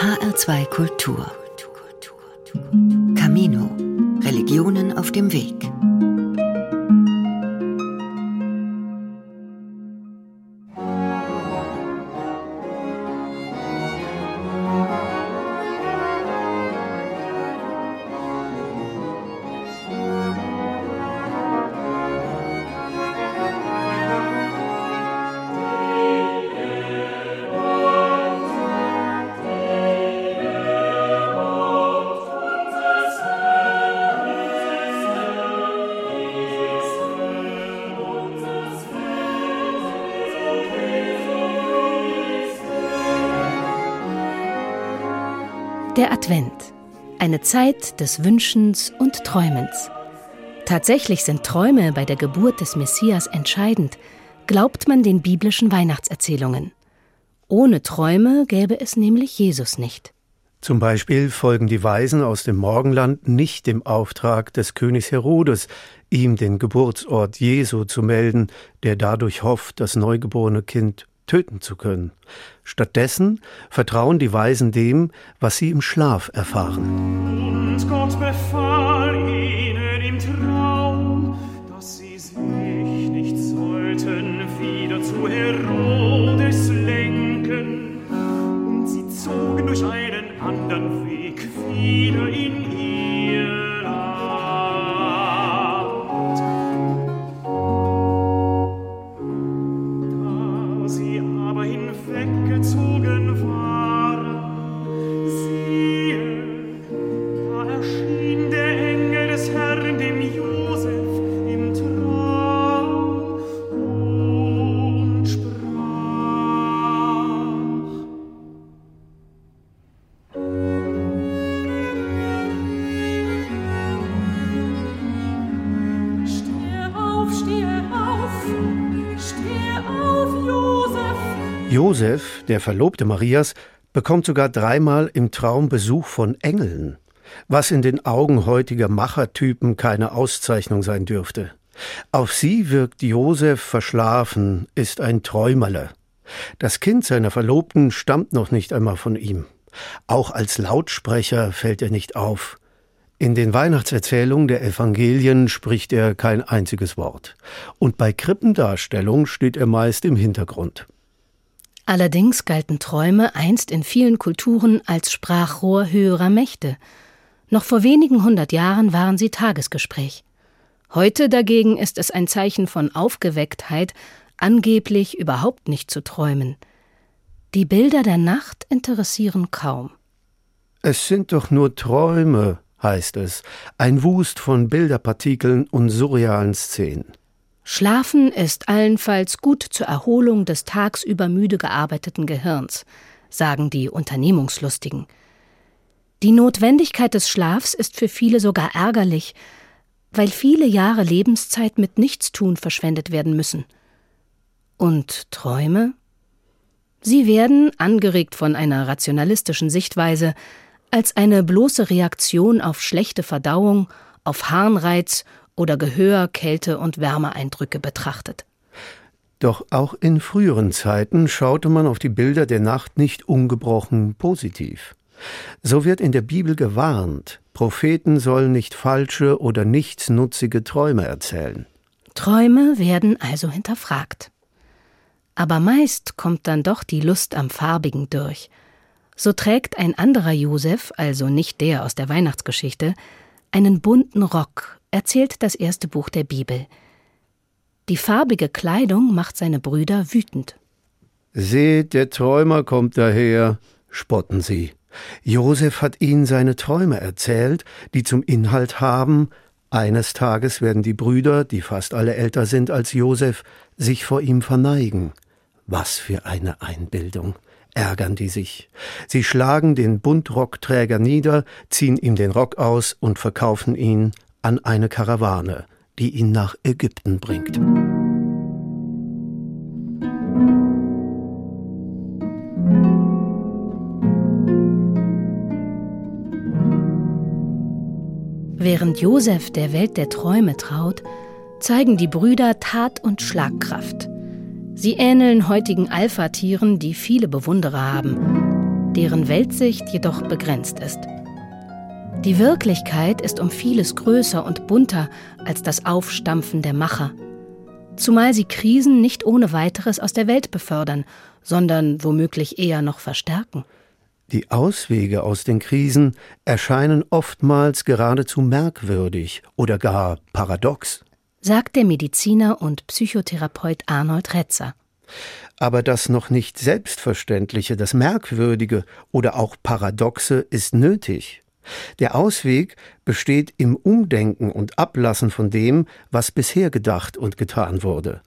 HR2 Kultur. Camino. Religionen auf dem Weg. Der Advent. Eine Zeit des Wünschens und Träumens. Tatsächlich sind Träume bei der Geburt des Messias entscheidend, glaubt man den biblischen Weihnachtserzählungen. Ohne Träume gäbe es nämlich Jesus nicht. Zum Beispiel folgen die Weisen aus dem Morgenland nicht dem Auftrag des Königs Herodes, ihm den Geburtsort Jesu zu melden, der dadurch hofft, das neugeborene Kind töten zu können. Stattdessen vertrauen die Weisen dem, was sie im Schlaf erfahren. Und Gott befahl ihnen im Traum, Josef, der Verlobte Marias, bekommt sogar dreimal im Traum Besuch von Engeln, was in den Augen heutiger Machertypen keine Auszeichnung sein dürfte. Auf sie wirkt Josef verschlafen, ist ein Träumerle. Das Kind seiner Verlobten stammt noch nicht einmal von ihm. Auch als Lautsprecher fällt er nicht auf. In den Weihnachtserzählungen der Evangelien spricht er kein einziges Wort. Und bei Krippendarstellung steht er meist im Hintergrund. Allerdings galten Träume einst in vielen Kulturen als Sprachrohr höherer Mächte. Noch vor wenigen hundert Jahren waren sie Tagesgespräch. Heute dagegen ist es ein Zeichen von Aufgewecktheit, angeblich überhaupt nicht zu träumen. Die Bilder der Nacht interessieren kaum. Es sind doch nur Träume, heißt es, ein Wust von Bilderpartikeln und surrealen Szenen. Schlafen ist allenfalls gut zur Erholung des tagsüber müde gearbeiteten Gehirns, sagen die Unternehmungslustigen. Die Notwendigkeit des Schlafs ist für viele sogar ärgerlich, weil viele Jahre Lebenszeit mit Nichtstun verschwendet werden müssen. Und Träume? Sie werden, angeregt von einer rationalistischen Sichtweise, als eine bloße Reaktion auf schlechte Verdauung, auf Harnreiz oder Gehör, Kälte und Wärmeeindrücke betrachtet. Doch auch in früheren Zeiten schaute man auf die Bilder der Nacht nicht ungebrochen positiv. So wird in der Bibel gewarnt, Propheten sollen nicht falsche oder nichtsnutzige Träume erzählen. Träume werden also hinterfragt. Aber meist kommt dann doch die Lust am Farbigen durch. So trägt ein anderer Josef, also nicht der aus der Weihnachtsgeschichte, einen bunten Rock erzählt das erste Buch der Bibel. Die farbige Kleidung macht seine Brüder wütend. Seht, der Träumer kommt daher, spotten sie. Josef hat ihnen seine Träume erzählt, die zum Inhalt haben, eines Tages werden die Brüder, die fast alle älter sind als Josef, sich vor ihm verneigen. Was für eine Einbildung ärgern die sich. Sie schlagen den Buntrockträger nieder, ziehen ihm den Rock aus und verkaufen ihn an eine Karawane, die ihn nach Ägypten bringt. Während Josef der Welt der Träume traut, zeigen die Brüder Tat und Schlagkraft. Sie ähneln heutigen Alpha-Tieren, die viele Bewunderer haben. deren Weltsicht jedoch begrenzt ist. Die Wirklichkeit ist um vieles größer und bunter als das Aufstampfen der Macher, zumal sie Krisen nicht ohne weiteres aus der Welt befördern, sondern womöglich eher noch verstärken. Die Auswege aus den Krisen erscheinen oftmals geradezu merkwürdig oder gar paradox, sagt der Mediziner und Psychotherapeut Arnold Retzer. Aber das noch nicht Selbstverständliche, das Merkwürdige oder auch Paradoxe ist nötig. Der Ausweg besteht im Umdenken und Ablassen von dem, was bisher gedacht und getan wurde.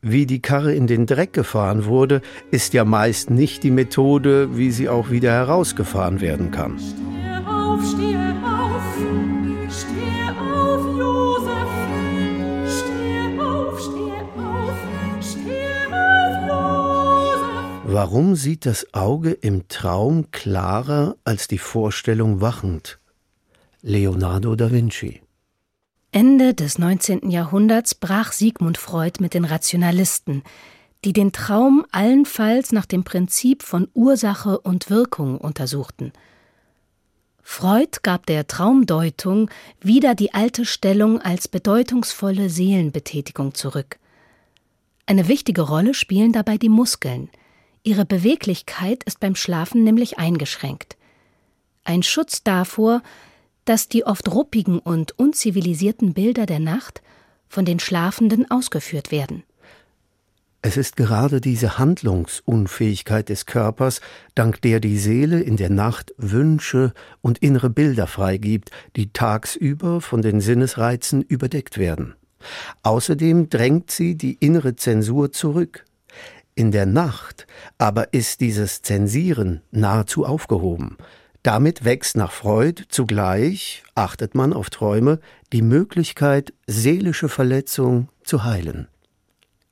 Wie die Karre in den Dreck gefahren wurde, ist ja meist nicht die Methode, wie sie auch wieder herausgefahren werden kann. Warum sieht das Auge im Traum klarer als die Vorstellung wachend? Leonardo da Vinci Ende des 19. Jahrhunderts brach Sigmund Freud mit den Rationalisten, die den Traum allenfalls nach dem Prinzip von Ursache und Wirkung untersuchten. Freud gab der Traumdeutung wieder die alte Stellung als bedeutungsvolle Seelenbetätigung zurück. Eine wichtige Rolle spielen dabei die Muskeln. Ihre Beweglichkeit ist beim Schlafen nämlich eingeschränkt. Ein Schutz davor, dass die oft ruppigen und unzivilisierten Bilder der Nacht von den Schlafenden ausgeführt werden. Es ist gerade diese Handlungsunfähigkeit des Körpers, dank der die Seele in der Nacht Wünsche und innere Bilder freigibt, die tagsüber von den Sinnesreizen überdeckt werden. Außerdem drängt sie die innere Zensur zurück. In der Nacht aber ist dieses Zensieren nahezu aufgehoben. Damit wächst nach Freud zugleich, achtet man auf Träume, die Möglichkeit, seelische Verletzung zu heilen.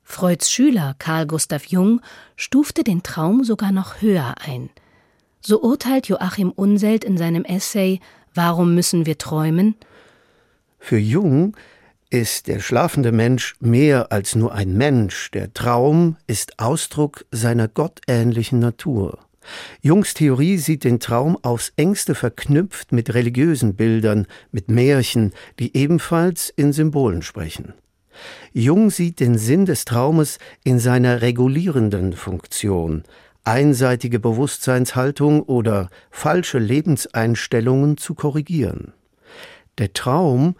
Freuds Schüler Carl Gustav Jung stufte den Traum sogar noch höher ein. So urteilt Joachim Unselt in seinem Essay Warum müssen wir träumen? Für Jung ist der schlafende Mensch mehr als nur ein Mensch, der Traum ist Ausdruck seiner gottähnlichen Natur. Jungs Theorie sieht den Traum aufs engste verknüpft mit religiösen Bildern, mit Märchen, die ebenfalls in Symbolen sprechen. Jung sieht den Sinn des Traumes in seiner regulierenden Funktion, einseitige Bewusstseinshaltung oder falsche Lebenseinstellungen zu korrigieren. Der Traum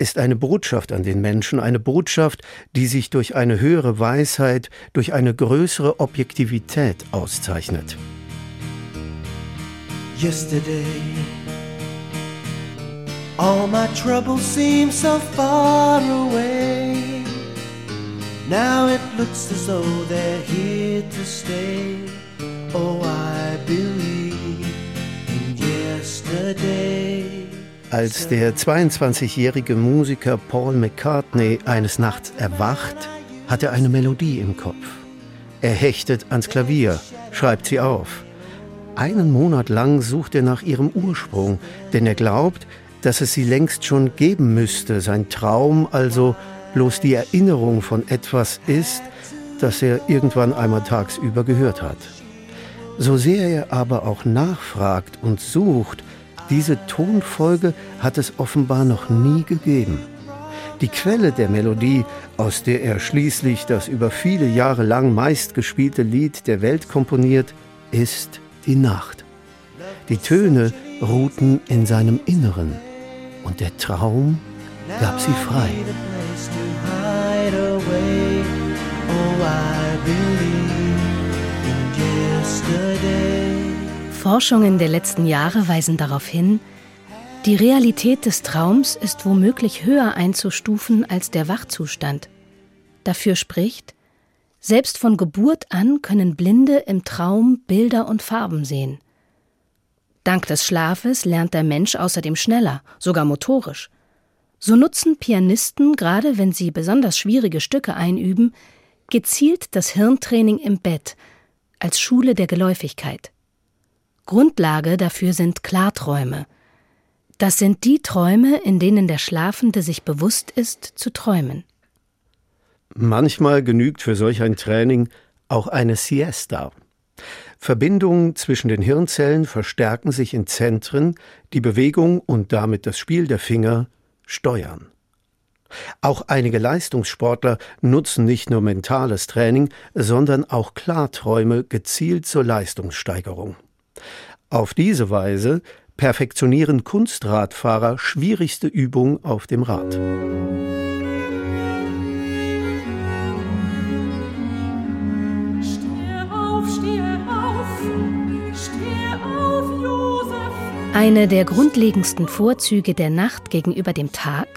ist eine Botschaft an den Menschen, eine Botschaft, die sich durch eine höhere Weisheit, durch eine größere Objektivität auszeichnet yesterday. All my troubles seem so far away. Now it looks as though they're here to stay. Oh, I believe in yesterday. Als der 22-jährige Musiker Paul McCartney eines Nachts erwacht, hat er eine Melodie im Kopf. Er hechtet ans Klavier, schreibt sie auf. Einen Monat lang sucht er nach ihrem Ursprung, denn er glaubt, dass es sie längst schon geben müsste, sein Traum also bloß die Erinnerung von etwas ist, das er irgendwann einmal tagsüber gehört hat. So sehr er aber auch nachfragt und sucht, diese Tonfolge hat es offenbar noch nie gegeben. Die Quelle der Melodie, aus der er schließlich das über viele Jahre lang meistgespielte Lied der Welt komponiert, ist die Nacht. Die Töne ruhten in seinem Inneren und der Traum gab sie frei. Forschungen der letzten Jahre weisen darauf hin, die Realität des Traums ist womöglich höher einzustufen als der Wachzustand. Dafür spricht, selbst von Geburt an können Blinde im Traum Bilder und Farben sehen. Dank des Schlafes lernt der Mensch außerdem schneller, sogar motorisch. So nutzen Pianisten, gerade wenn sie besonders schwierige Stücke einüben, gezielt das Hirntraining im Bett als Schule der Geläufigkeit. Grundlage dafür sind Klarträume. Das sind die Träume, in denen der Schlafende sich bewusst ist, zu träumen. Manchmal genügt für solch ein Training auch eine Siesta. Verbindungen zwischen den Hirnzellen verstärken sich in Zentren, die Bewegung und damit das Spiel der Finger steuern. Auch einige Leistungssportler nutzen nicht nur mentales Training, sondern auch Klarträume gezielt zur Leistungssteigerung. Auf diese Weise perfektionieren Kunstradfahrer schwierigste Übungen auf dem Rad. Eine der grundlegendsten Vorzüge der Nacht gegenüber dem Tag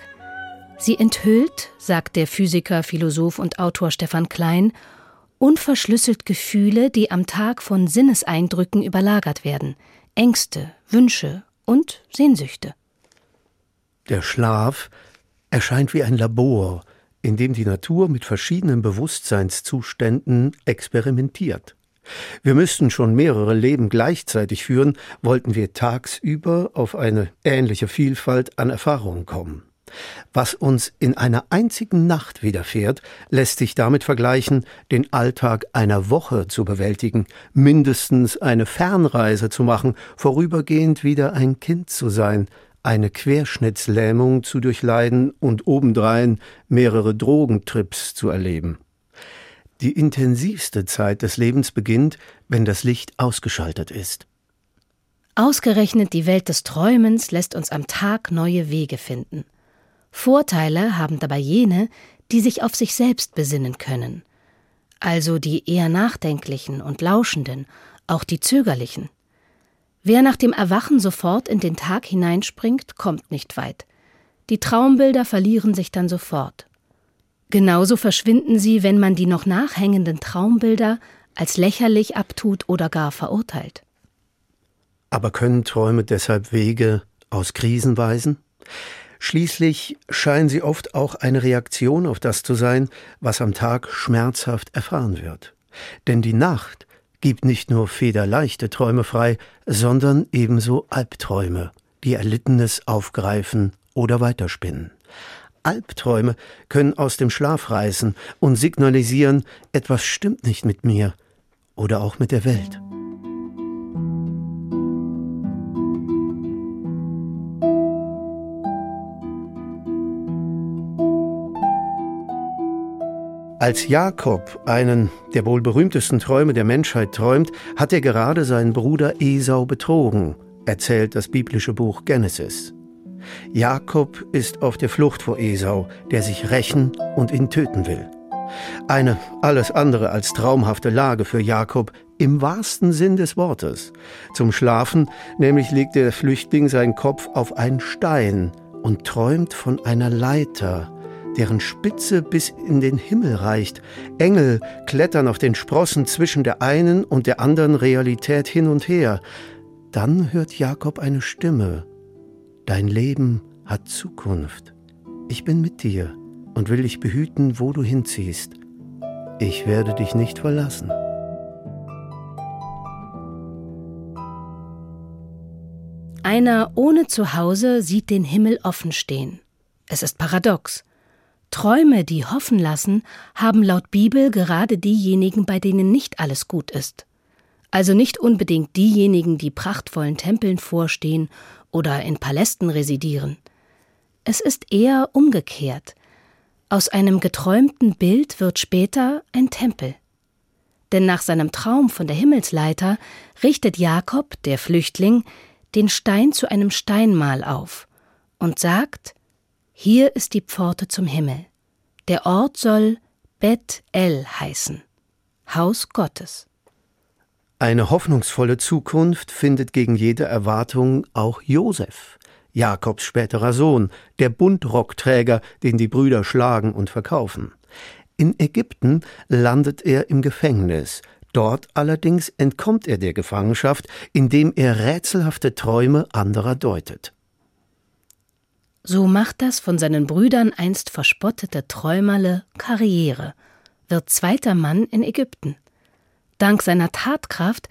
Sie enthüllt, sagt der Physiker, Philosoph und Autor Stefan Klein, unverschlüsselt Gefühle, die am Tag von Sinneseindrücken überlagert werden, Ängste, Wünsche und Sehnsüchte. Der Schlaf erscheint wie ein Labor, in dem die Natur mit verschiedenen Bewusstseinszuständen experimentiert. Wir müssten schon mehrere Leben gleichzeitig führen, wollten wir tagsüber auf eine ähnliche Vielfalt an Erfahrungen kommen. Was uns in einer einzigen Nacht widerfährt, lässt sich damit vergleichen, den Alltag einer Woche zu bewältigen, mindestens eine Fernreise zu machen, vorübergehend wieder ein Kind zu sein, eine Querschnittslähmung zu durchleiden und obendrein mehrere Drogentrips zu erleben. Die intensivste Zeit des Lebens beginnt, wenn das Licht ausgeschaltet ist. Ausgerechnet die Welt des Träumens lässt uns am Tag neue Wege finden. Vorteile haben dabei jene, die sich auf sich selbst besinnen können, also die eher nachdenklichen und lauschenden, auch die zögerlichen. Wer nach dem Erwachen sofort in den Tag hineinspringt, kommt nicht weit. Die Traumbilder verlieren sich dann sofort. Genauso verschwinden sie, wenn man die noch nachhängenden Traumbilder als lächerlich abtut oder gar verurteilt. Aber können Träume deshalb Wege aus Krisen weisen? Schließlich scheinen sie oft auch eine Reaktion auf das zu sein, was am Tag schmerzhaft erfahren wird. Denn die Nacht gibt nicht nur federleichte Träume frei, sondern ebenso Albträume, die Erlittenes aufgreifen oder weiterspinnen. Albträume können aus dem Schlaf reißen und signalisieren, etwas stimmt nicht mit mir oder auch mit der Welt. Als Jakob einen der wohl berühmtesten Träume der Menschheit träumt, hat er gerade seinen Bruder Esau betrogen, erzählt das biblische Buch Genesis. Jakob ist auf der Flucht vor Esau, der sich rächen und ihn töten will. Eine alles andere als traumhafte Lage für Jakob im wahrsten Sinn des Wortes. Zum Schlafen nämlich legt der Flüchtling seinen Kopf auf einen Stein und träumt von einer Leiter, deren Spitze bis in den Himmel reicht. Engel klettern auf den Sprossen zwischen der einen und der anderen Realität hin und her. Dann hört Jakob eine Stimme. Dein Leben hat Zukunft. Ich bin mit dir und will dich behüten, wo du hinziehst. Ich werde dich nicht verlassen. Einer ohne Zuhause sieht den Himmel offen stehen. Es ist paradox. Träume, die hoffen lassen, haben laut Bibel gerade diejenigen, bei denen nicht alles gut ist. Also nicht unbedingt diejenigen, die prachtvollen Tempeln vorstehen oder in Palästen residieren. Es ist eher umgekehrt. Aus einem geträumten Bild wird später ein Tempel. Denn nach seinem Traum von der Himmelsleiter richtet Jakob, der Flüchtling, den Stein zu einem Steinmal auf und sagt, hier ist die Pforte zum Himmel. Der Ort soll Bet El heißen, Haus Gottes. Eine hoffnungsvolle Zukunft findet gegen jede Erwartung auch Josef, Jakobs späterer Sohn, der Buntrockträger, den die Brüder schlagen und verkaufen. In Ägypten landet er im Gefängnis, dort allerdings entkommt er der Gefangenschaft, indem er rätselhafte Träume anderer deutet. So macht das von seinen Brüdern einst verspottete Träumerle Karriere, wird zweiter Mann in Ägypten. Dank seiner Tatkraft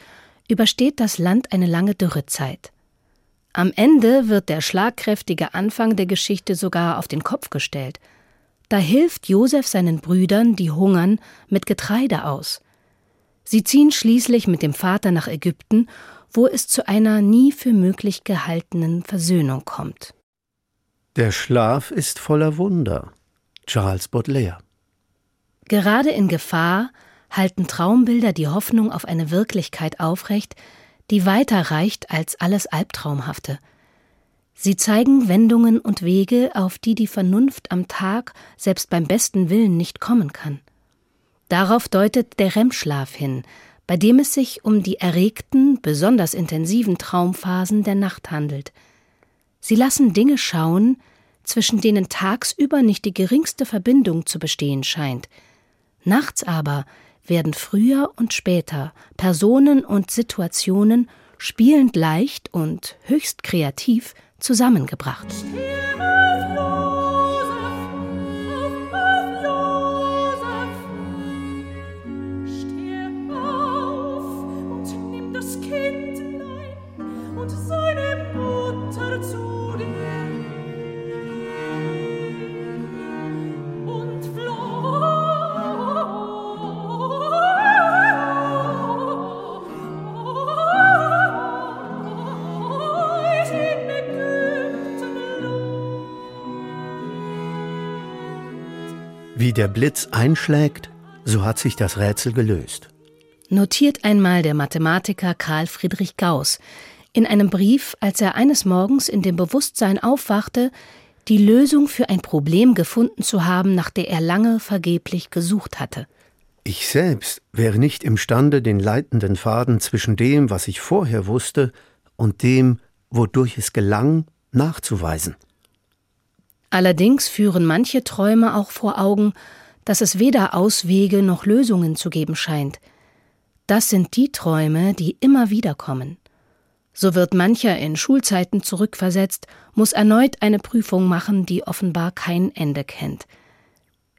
übersteht das Land eine lange Dürrezeit. Am Ende wird der schlagkräftige Anfang der Geschichte sogar auf den Kopf gestellt. Da hilft Josef seinen Brüdern, die hungern, mit Getreide aus. Sie ziehen schließlich mit dem Vater nach Ägypten, wo es zu einer nie für möglich gehaltenen Versöhnung kommt. Der Schlaf ist voller Wunder. Charles Baudelaire. Gerade in Gefahr halten Traumbilder die Hoffnung auf eine Wirklichkeit aufrecht, die weiter reicht als alles Albtraumhafte. Sie zeigen Wendungen und Wege, auf die die Vernunft am Tag selbst beim besten Willen nicht kommen kann. Darauf deutet der REM-Schlaf hin, bei dem es sich um die erregten, besonders intensiven Traumphasen der Nacht handelt. Sie lassen Dinge schauen, zwischen denen tagsüber nicht die geringste Verbindung zu bestehen scheint. Nachts aber werden früher und später Personen und Situationen spielend leicht und höchst kreativ zusammengebracht. Wie der Blitz einschlägt, so hat sich das Rätsel gelöst. Notiert einmal der Mathematiker Karl Friedrich Gauss in einem Brief, als er eines Morgens in dem Bewusstsein aufwachte, die Lösung für ein Problem gefunden zu haben, nach der er lange vergeblich gesucht hatte. Ich selbst wäre nicht imstande, den leitenden Faden zwischen dem, was ich vorher wusste, und dem, wodurch es gelang, nachzuweisen. Allerdings führen manche Träume auch vor Augen, dass es weder Auswege noch Lösungen zu geben scheint. Das sind die Träume, die immer wieder kommen. So wird mancher in Schulzeiten zurückversetzt, muss erneut eine Prüfung machen, die offenbar kein Ende kennt.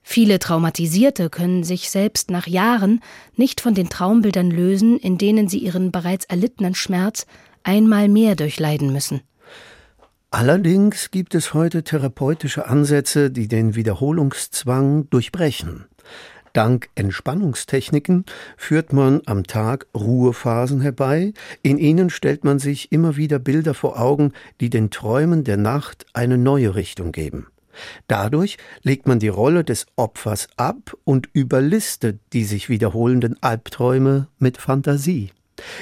Viele Traumatisierte können sich selbst nach Jahren nicht von den Traumbildern lösen, in denen sie ihren bereits erlittenen Schmerz einmal mehr durchleiden müssen. Allerdings gibt es heute therapeutische Ansätze, die den Wiederholungszwang durchbrechen. Dank Entspannungstechniken führt man am Tag Ruhephasen herbei, in ihnen stellt man sich immer wieder Bilder vor Augen, die den Träumen der Nacht eine neue Richtung geben. Dadurch legt man die Rolle des Opfers ab und überlistet die sich wiederholenden Albträume mit Fantasie.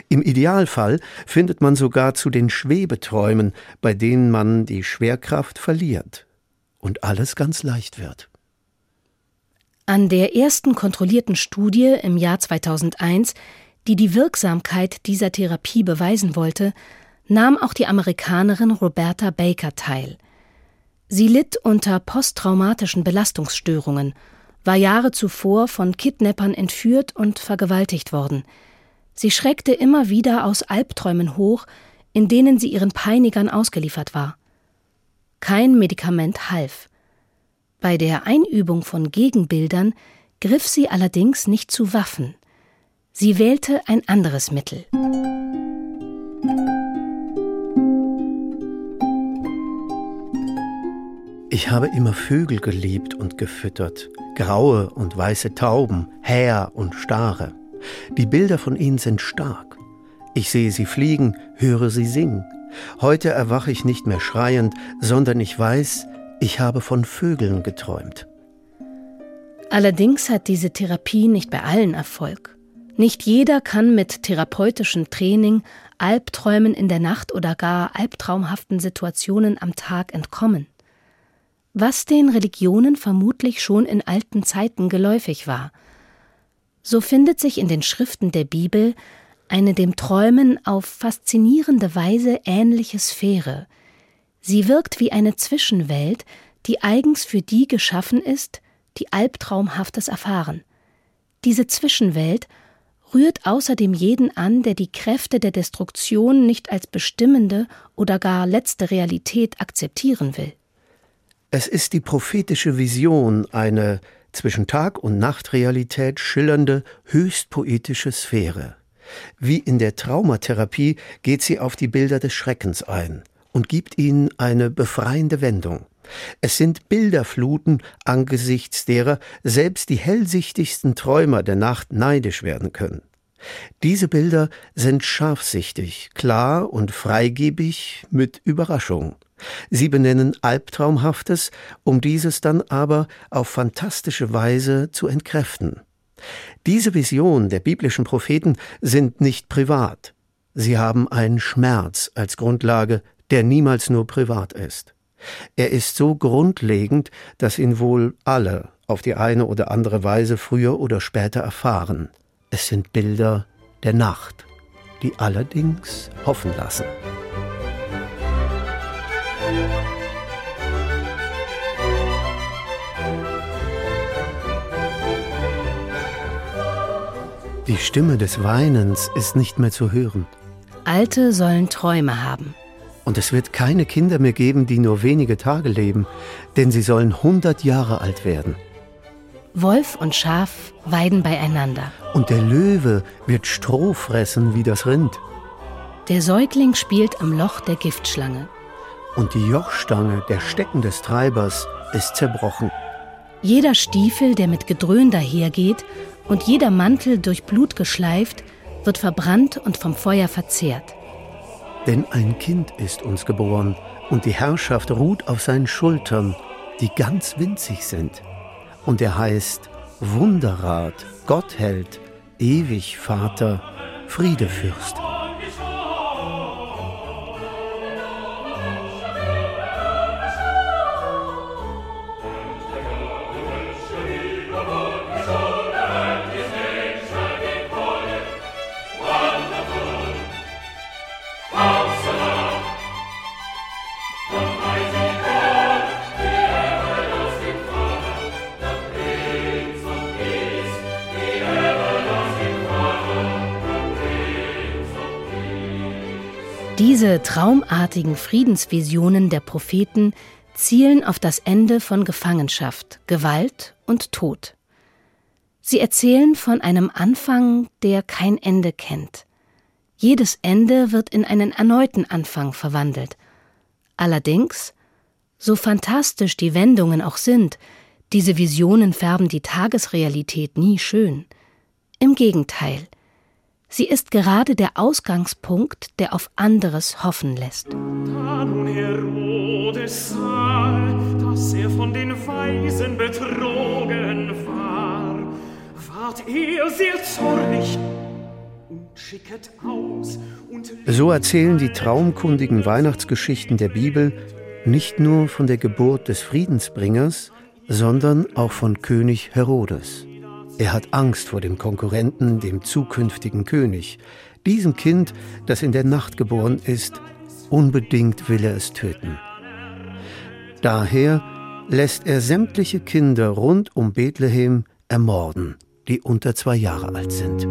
Im Idealfall findet man sogar zu den Schwebeträumen, bei denen man die Schwerkraft verliert und alles ganz leicht wird. An der ersten kontrollierten Studie im Jahr 2001, die die Wirksamkeit dieser Therapie beweisen wollte, nahm auch die Amerikanerin Roberta Baker teil. Sie litt unter posttraumatischen Belastungsstörungen, war Jahre zuvor von Kidnappern entführt und vergewaltigt worden – Sie schreckte immer wieder aus Albträumen hoch, in denen sie ihren Peinigern ausgeliefert war. Kein Medikament half. Bei der Einübung von Gegenbildern griff sie allerdings nicht zu Waffen. Sie wählte ein anderes Mittel. Ich habe immer Vögel geliebt und gefüttert, graue und weiße Tauben, Häher und Stare. Die Bilder von ihnen sind stark. Ich sehe sie fliegen, höre sie singen. Heute erwache ich nicht mehr schreiend, sondern ich weiß, ich habe von Vögeln geträumt. Allerdings hat diese Therapie nicht bei allen Erfolg. Nicht jeder kann mit therapeutischem Training Albträumen in der Nacht oder gar albtraumhaften Situationen am Tag entkommen. Was den Religionen vermutlich schon in alten Zeiten geläufig war – so findet sich in den Schriften der Bibel eine dem Träumen auf faszinierende Weise ähnliche Sphäre. Sie wirkt wie eine Zwischenwelt, die eigens für die geschaffen ist, die Albtraumhaftes erfahren. Diese Zwischenwelt rührt außerdem jeden an, der die Kräfte der Destruktion nicht als bestimmende oder gar letzte Realität akzeptieren will. Es ist die prophetische Vision, eine zwischen Tag- und Nachtrealität schillernde, höchst poetische Sphäre. Wie in der Traumatherapie geht sie auf die Bilder des Schreckens ein und gibt ihnen eine befreiende Wendung. Es sind Bilderfluten, angesichts derer selbst die hellsichtigsten Träumer der Nacht neidisch werden können. Diese Bilder sind scharfsichtig, klar und freigebig mit Überraschung. Sie benennen Albtraumhaftes, um dieses dann aber auf fantastische Weise zu entkräften. Diese Visionen der biblischen Propheten sind nicht privat. Sie haben einen Schmerz als Grundlage, der niemals nur privat ist. Er ist so grundlegend, dass ihn wohl alle auf die eine oder andere Weise früher oder später erfahren. Es sind Bilder der Nacht, die allerdings hoffen lassen. Die Stimme des Weinens ist nicht mehr zu hören. Alte sollen Träume haben. Und es wird keine Kinder mehr geben, die nur wenige Tage leben, denn sie sollen hundert Jahre alt werden. Wolf und Schaf weiden beieinander. Und der Löwe wird Stroh fressen wie das Rind. Der Säugling spielt am Loch der Giftschlange. Und die Jochstange, der Stecken des Treibers, ist zerbrochen. Jeder Stiefel, der mit Gedröhn dahergeht, und jeder Mantel durch Blut geschleift, wird verbrannt und vom Feuer verzehrt. Denn ein Kind ist uns geboren, und die Herrschaft ruht auf seinen Schultern, die ganz winzig sind. Und er heißt Wunderrat, Gottheld, ewig Vater, Friedefürst. Diese traumartigen Friedensvisionen der Propheten zielen auf das Ende von Gefangenschaft, Gewalt und Tod. Sie erzählen von einem Anfang, der kein Ende kennt. Jedes Ende wird in einen erneuten Anfang verwandelt. Allerdings, so fantastisch die Wendungen auch sind, diese Visionen färben die Tagesrealität nie schön. Im Gegenteil, Sie ist gerade der Ausgangspunkt, der auf anderes hoffen lässt. Da nun Herodes sah, dass er von den Weisen betrogen war, ward er sehr zornig und schicket aus. Und so erzählen die traumkundigen Weihnachtsgeschichten der Bibel nicht nur von der Geburt des Friedensbringers, sondern auch von König Herodes. Er hat Angst vor dem Konkurrenten, dem zukünftigen König. Diesem Kind, das in der Nacht geboren ist, unbedingt will er es töten. Daher lässt er sämtliche Kinder rund um Bethlehem ermorden, die unter zwei Jahre alt sind.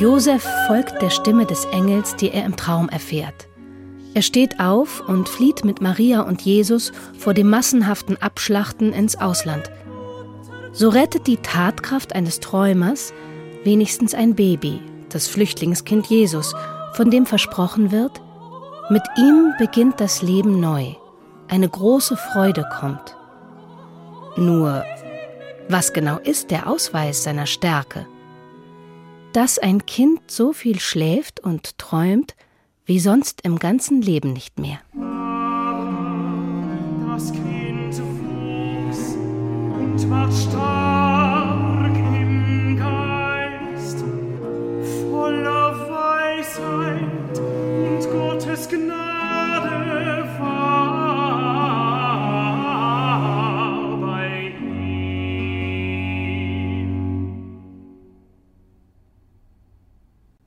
Josef folgt der Stimme des Engels, die er im Traum erfährt. Er steht auf und flieht mit Maria und Jesus vor dem massenhaften Abschlachten ins Ausland. So rettet die Tatkraft eines Träumers wenigstens ein Baby, das Flüchtlingskind Jesus, von dem versprochen wird, mit ihm beginnt das Leben neu, eine große Freude kommt. Nur, was genau ist der Ausweis seiner Stärke? Dass ein Kind so viel schläft und träumt wie sonst im ganzen Leben nicht mehr. Das Kind wuchs und ward stark